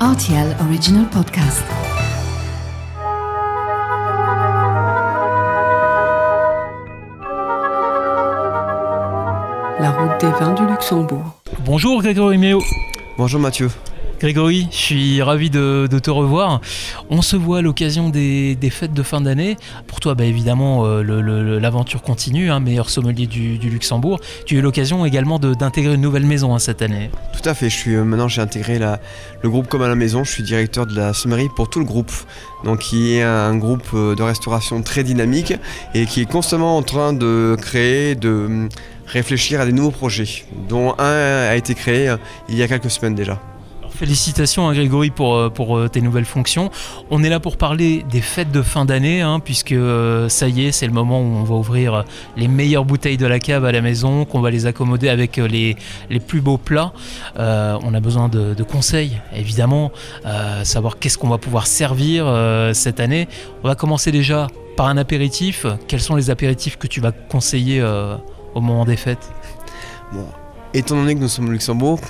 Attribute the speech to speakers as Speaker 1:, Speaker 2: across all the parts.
Speaker 1: RTL Original Podcast.
Speaker 2: La route des vins du Luxembourg.
Speaker 3: Bonjour Grégory Méo.
Speaker 4: Bonjour Mathieu.
Speaker 3: Grégory, je suis ravi de, te revoir. On se voit à l'occasion des, fêtes de fin d'année. Pour toi, bah, évidemment, euh, l'aventure continue, hein, meilleur sommelier du, Luxembourg. Tu as eu l'occasion également d'intégrer une nouvelle maison hein, cette année.
Speaker 4: Tout à fait, je suis, euh, maintenant j'ai intégré le groupe comme à la maison, je suis directeur de la sommerie pour tout le groupe, donc qui est un groupe euh, de restauration très dynamique et qui est constamment en train de créer, de hum, réfléchir à des nouveaux projets, dont un a été créé il y a quelques semaines déjà.
Speaker 3: Félicitations à Grégory pour, euh, euh, tes nouvelles fonctions. On est là pour parler des fêtes de fin d'année, hein, puisque euh, ça y est, c'est le moment où on va ouvrir les meilleures bouteilles de la cave à la maison, qu'on va les accommoder avec les, plus beaux plats. On a besoin de, conseils, évidemment, savoir qu'est-ce qu'on va pouvoir servir cette année. On va commencer déjà par un apéritif. Quels sont les apéritifs que tu vas conseiller au moment des fêtes?
Speaker 4: Étant donné que nous sommes au Luxembourg,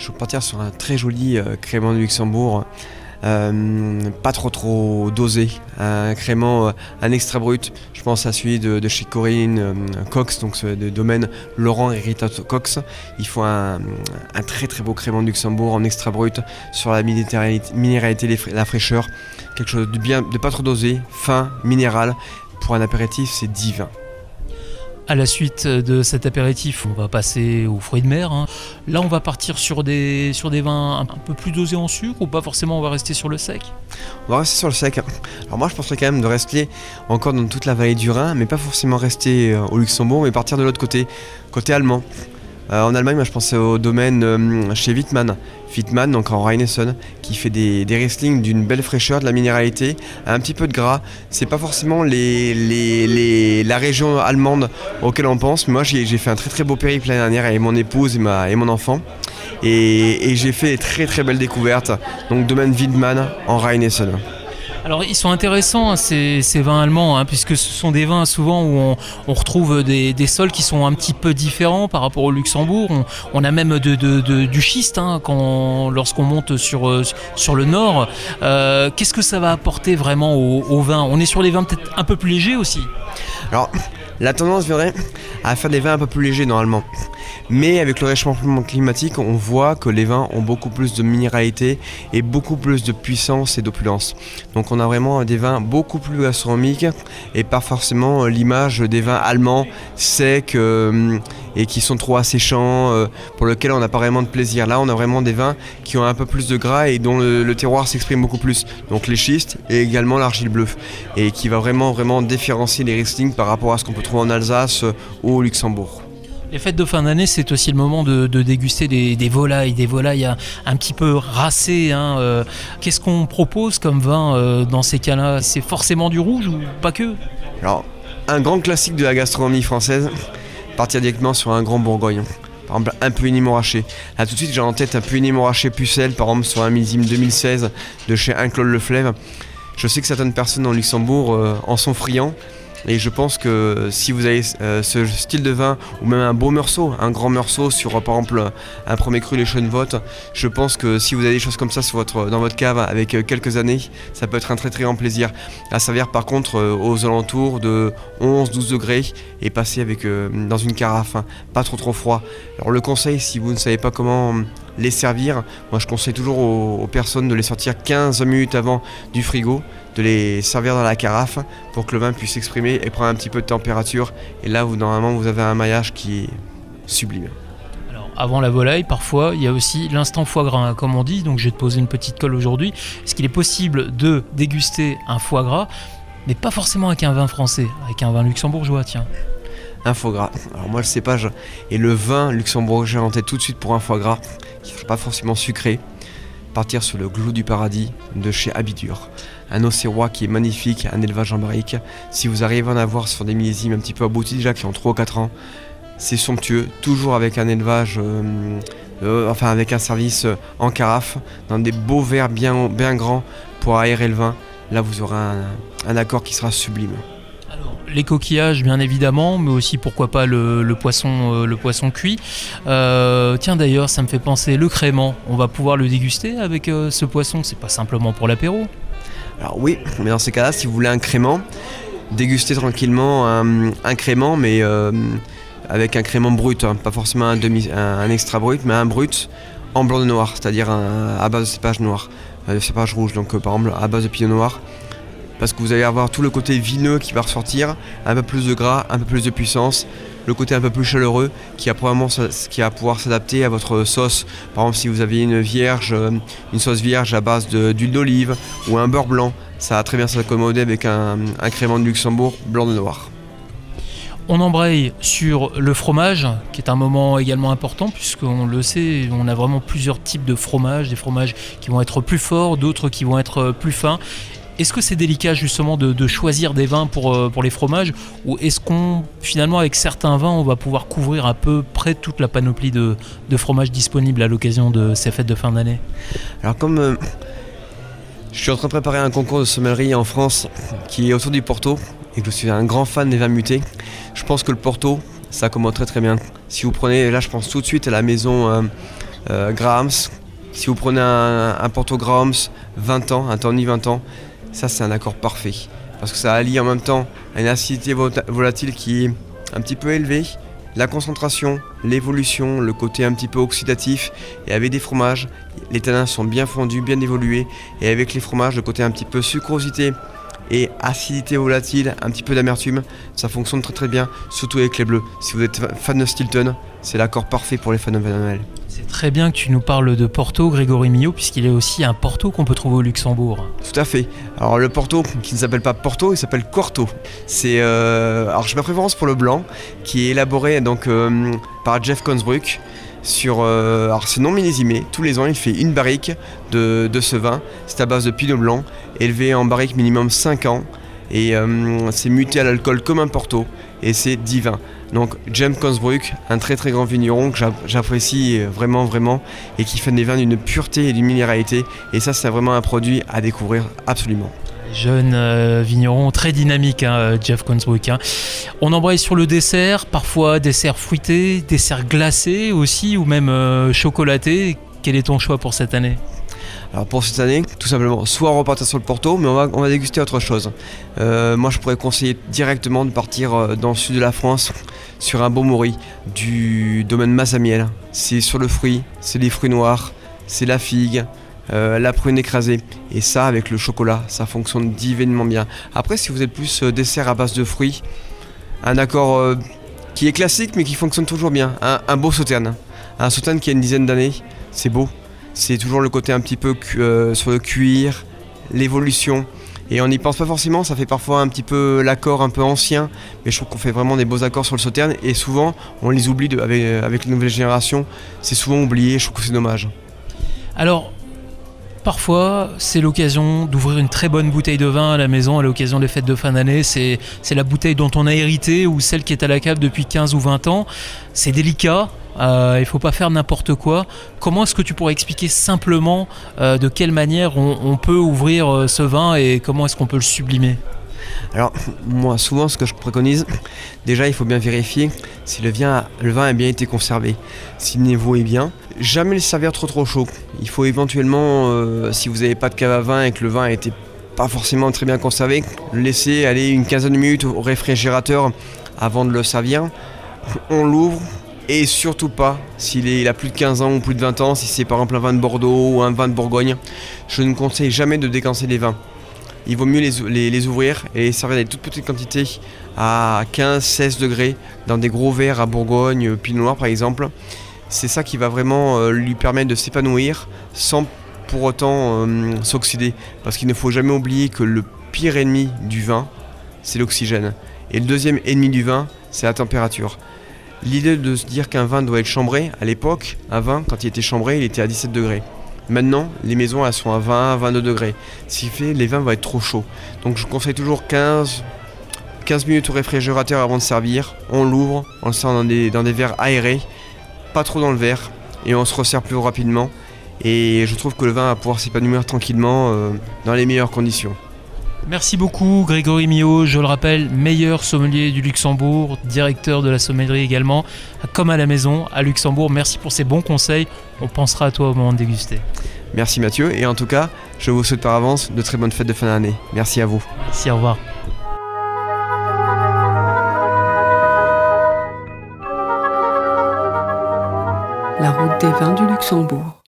Speaker 4: je vais partir sur un très joli euh, crément du Luxembourg, euh, pas trop trop dosé, un crément, euh, un extra brut. Je pense à celui de, de chez Corinne Cox, donc de domaine Laurent et Rita Cox. Il faut un, très très beau crément du Luxembourg en extra brut sur la minéralité, la fraîcheur, quelque chose de bien, de pas trop dosé, fin, minéral. Pour un apéritif, c'est divin.
Speaker 3: À la suite de cet apéritif, on va passer aux fruits de mer. hein. Là, on va partir sur des, vins un peu plus dosés en sucre ou pas forcément, on va rester sur le sec?
Speaker 4: On va rester sur le sec. Alors moi je penserais quand même de rester encore dans toute la vallée du Rhin, mais pas forcément rester euh, au Luxembourg, mais partir de l'autre côté, côté allemand. Euh, en Allemagne, moi je pensais au domaine euh, chez Wittmann. Wittmann, donc en Rheinessen, qui fait des, des Riesling d'une belle fraîcheur, de la minéralité, un petit peu de gras. C'est pas forcément la région allemande auquel on pense. Moi j'ai fait un très très beau périple l'année dernière avec mon épouse et, mon enfant. Et, et j'ai fait des très très belles découvertes. Donc domaine Wittmann en Rheinessen.
Speaker 3: Alors, ils sont intéressants, hein, ces, vins allemands, hein, puisque ce sont des vins souvent où on, retrouve des, sols qui sont un petit peu différents par rapport au Luxembourg. On, a même du schiste hein, lorsqu'on monte sur, euh, le nord. Euh, Qu'est-ce que ça va apporter vraiment au, au vin? On est sur des vins peut-être un peu plus légers aussi.
Speaker 4: Alors, la tendance viendrait à faire des vins un peu plus légers normalement. Mais avec le réchauffement climatique, on voit que les vins ont beaucoup plus de minéralité et beaucoup plus de puissance et d'opulence. Donc on a vraiment des vins beaucoup plus gastronomiques et pas forcément euh, l'image des vins allemands secs euh, et qui sont trop asséchants, euh, pour lesquels on n'a pas vraiment de plaisir. Là, on a vraiment des vins qui ont un peu plus de gras et dont le, terroir s'exprime beaucoup plus. Donc les schistes et également l'argile bleue et qui va vraiment vraiment différencier les Riesling par rapport à ce qu'on peut trouver en Alsace ou au Luxembourg.
Speaker 3: Les fêtes de fin d'année, c'est aussi le moment de, déguster des, volailles, des volailles un, petit peu racées. hein, euh. Qu'est-ce qu'on propose comme vin euh, dans ces cas-là? C'est forcément du rouge ou pas que?
Speaker 4: Alors, un grand classique de la gastronomie française, partir directement sur un grand Bourgogne. Par exemple, un Puigny Montrachet. Là, tout de suite, j'ai en tête un Puigny Montrachet Pucelle, par exemple, sur un millésime 2016 de chez Claude Leflèvre. Je sais que certaines personnes en Luxembourg euh, en sont friands. Et je pense que si vous avez euh, ce style de vin, ou même un beau meursault, un grand meursault sur par exemple un premier cru les Schoenvotte, je pense que si vous avez des choses comme ça dans votre cave avec euh, quelques années, ça peut être un très très grand plaisir. À servir par contre euh, aux alentours de 11-12 degrés et passer avec, dans une carafe, hein, pas trop trop froid. Alors le conseil, si vous ne savez pas comment les servir, moi je conseille toujours aux, personnes de les sortir 15 minutes avant du frigo, de les servir dans la carafe pour que le vin puisse s'exprimer et prendre un petit peu de température. Et là, vous, normalement, vous avez un maillage qui est sublime.
Speaker 3: Alors, avant la volaille, parfois, il y a aussi l'instant foie gras, comme on dit. Donc, je vais te poser une petite colle aujourd'hui. Est-ce qu'il est possible de déguster un foie gras, mais pas forcément avec un vin français, avec un vin luxembourgeois, tiens?
Speaker 4: Un foie gras. Alors moi, le cépage et le vin luxembourgeois en tête tout de suite pour un foie gras qui ne sera pas forcément sucré. Partir sur le glou du paradis de chez Abidur. Un océrois qui est magnifique, un élevage en barrique. Si vous arrivez à en avoir sur des millésimes un petit peu aboutis déjà, qui ont 3 ou 4 ans, c'est somptueux. Toujours avec un élevage, euh, euh, enfin avec un service euh, en carafe, dans des beaux verres bien, grands pour aérer le vin. Là, vous aurez un accord qui sera sublime.
Speaker 3: Les coquillages, bien évidemment, mais aussi pourquoi pas le, poisson, euh, poisson cuit. Euh, tiens, d'ailleurs, ça me fait penser le crément. On va pouvoir le déguster avec euh, ce poisson? C'est pas simplement pour l'apéro.
Speaker 4: Alors oui, mais dans ces cas-là, si vous voulez un crément, dégustez tranquillement un, crément, mais avec un crément brut, hein. pas forcément un, extra brut, mais un brut en blanc de noir, c'est-à-dire à base de cépage noir, de cépage rouge, donc par exemple à base de pinot noir parce que vous allez avoir tout le côté vineux qui va ressortir, un peu plus de gras, un peu plus de puissance, le côté un peu plus chaleureux qui va, va pouvoir s'adapter à votre sauce. Par exemple, si vous aviez une vierge, euh, une sauce vierge à base d'huile d'olive ou un beurre blanc, ça va très bien s'accommoder avec un, un crément de Luxembourg blanc de noir.
Speaker 3: On embraye sur le fromage, qui est un moment également important, puisqu'on le sait, on a vraiment plusieurs types de fromages, des fromages qui vont être plus forts, d'autres qui vont être plus fins. Est-ce que c'est délicat justement de, choisir des vins pour, euh, pour les fromages ou est-ce qu'on finalement avec certains vins on va pouvoir couvrir à peu près toute la panoplie de, fromages disponibles à l'occasion de ces fêtes de fin d'année?
Speaker 4: Alors comme euh, je suis en train de préparer un concours de sommellerie en France qui est autour du Porto et que je suis un grand fan des vins mutés, je pense que le Porto ça commence très très bien. Si vous prenez, là je pense tout de suite à la maison euh, Grahams, si vous prenez un, un Porto Grahams 20 ans, un Tony 20 ans, ça, c'est un accord parfait. Parce que ça allie en même temps une acidité volatile qui est un petit peu élevée, la concentration, l'évolution, le côté un petit peu oxydatif, et avec des fromages, les tanins sont bien fondus, bien évolués, et avec les fromages, le côté un petit peu sucrosité et acidité volatile, un petit peu d'amertume, ça fonctionne très très bien, surtout avec les bleus. Si vous êtes fan de Stilton, c'est l'accord parfait pour les fans de Noël.
Speaker 3: C'est très bien que tu nous parles de Porto, Grégory Millot, puisqu'il est aussi un Porto qu'on peut trouver au Luxembourg.
Speaker 4: Tout à fait. Alors le Porto, qui ne s'appelle pas Porto, il s'appelle Corto. C'est euh, alors j'ai ma préférence pour le blanc, qui est élaboré donc euh, par Jeff Consbruck. Sur, euh, alors c'est non millésimé, tous les ans il fait une barrique de, de ce vin, c'est à base de pinot blanc, élevé en barrique minimum 5 ans, et c'est muté à l'alcool comme un Porto, et c'est divin. Donc James Consbruck, un très très grand vigneron que j'apprécie vraiment vraiment et qui fait des vins d'une pureté et d'une minéralité. Et ça c'est vraiment un produit à découvrir absolument.
Speaker 3: Jeune euh, vigneron très dynamique, hein, euh, Jeff Consbruck. Hein. On embraye sur le dessert, parfois dessert fruité, dessert glacé aussi, ou même euh, chocolaté. Quel est ton choix pour cette année?
Speaker 4: Alors pour cette année, tout simplement, soit repartir sur le Porto, mais on va, on va déguster autre chose. Moi, je pourrais conseiller directement de partir dans le sud de la France sur un beau mori du domaine Massamiel. C'est sur le fruit, c'est les fruits noirs, c'est la figue, euh, la prune écrasée. Et ça, avec le chocolat, ça fonctionne divinement bien. Après, si vous êtes plus dessert à base de fruits, un accord qui est classique mais qui fonctionne toujours bien. Un, beau sauterne. Un sauterne qui a une dizaine d'années, c'est beau c'est toujours le côté un petit peu euh, sur le cuir, l'évolution. Et on n'y pense pas forcément, ça fait parfois un petit peu l'accord un peu ancien, mais je trouve qu'on fait vraiment des beaux accords sur le sauterne et souvent on les oublie avec, avec les nouvelles générations. C'est souvent oublié, je trouve que c'est dommage.
Speaker 3: Alors, Parfois, c'est l'occasion d'ouvrir une très bonne bouteille de vin à la maison à l'occasion des fêtes de fin d'année. C'est, la bouteille dont on a hérité ou celle qui est à la cave depuis 15 ou 20 ans. C'est délicat, euh, il ne faut pas faire n'importe quoi. Comment est-ce que tu pourrais expliquer simplement euh, de quelle manière on, peut ouvrir euh, ce vin et comment est-ce qu'on peut le sublimer?
Speaker 4: Alors, moi, souvent, ce que je préconise, déjà, il faut bien vérifier si le vin, a bien été conservé, si le niveau est bien. Jamais le servir trop trop chaud. Il faut éventuellement, si vous n'avez pas de cave à vin et que le vin a été pas forcément très bien conservé, le laisser aller une quinzaine de minutes au réfrigérateur avant de le servir. On l'ouvre, et surtout pas s'il a plus de 15 ans ou plus de 20 ans, si c'est par exemple un vin de Bordeaux ou un vin de Bourgogne. Je ne conseille jamais de décancer les vins. Il vaut mieux les, ouvrir et les servir des toutes petites quantités à 15-16 degrés dans des gros verres à Bourgogne, Pinot Noir par exemple. C'est ça qui va vraiment euh, lui permettre de s'épanouir sans pour autant euh, s'oxyder. Parce qu'il ne faut jamais oublier que le pire ennemi du vin, c'est l'oxygène. Et le deuxième ennemi du vin, c'est la température. L'idée de se dire qu'un vin doit être chambré, à l'époque, un vin, quand il était chambré, il était à 17 degrés. Maintenant, les maisons, elles sont à 20, 22 degrés. Ce qui fait les vins vont être trop chauds. Donc je conseille toujours 15, 15 minutes au réfrigérateur avant de servir. On l'ouvre, on le sert dans des, verres aérés, pas trop dans le verre, et on se resserre plus rapidement. Et je trouve que le vin va pouvoir s'épanouir tranquillement euh, dans les meilleures conditions.
Speaker 3: Merci beaucoup Grégory Mio, je le rappelle, meilleur sommelier du Luxembourg, directeur de la sommellerie également, comme à la maison à Luxembourg. Merci pour ces bons conseils, on pensera à toi au moment de déguster.
Speaker 4: Merci Mathieu, et en tout cas, je vous souhaite par avance de très bonnes fêtes de fin d'année. Merci à vous.
Speaker 3: Merci, au revoir.
Speaker 2: La route des vins du Luxembourg.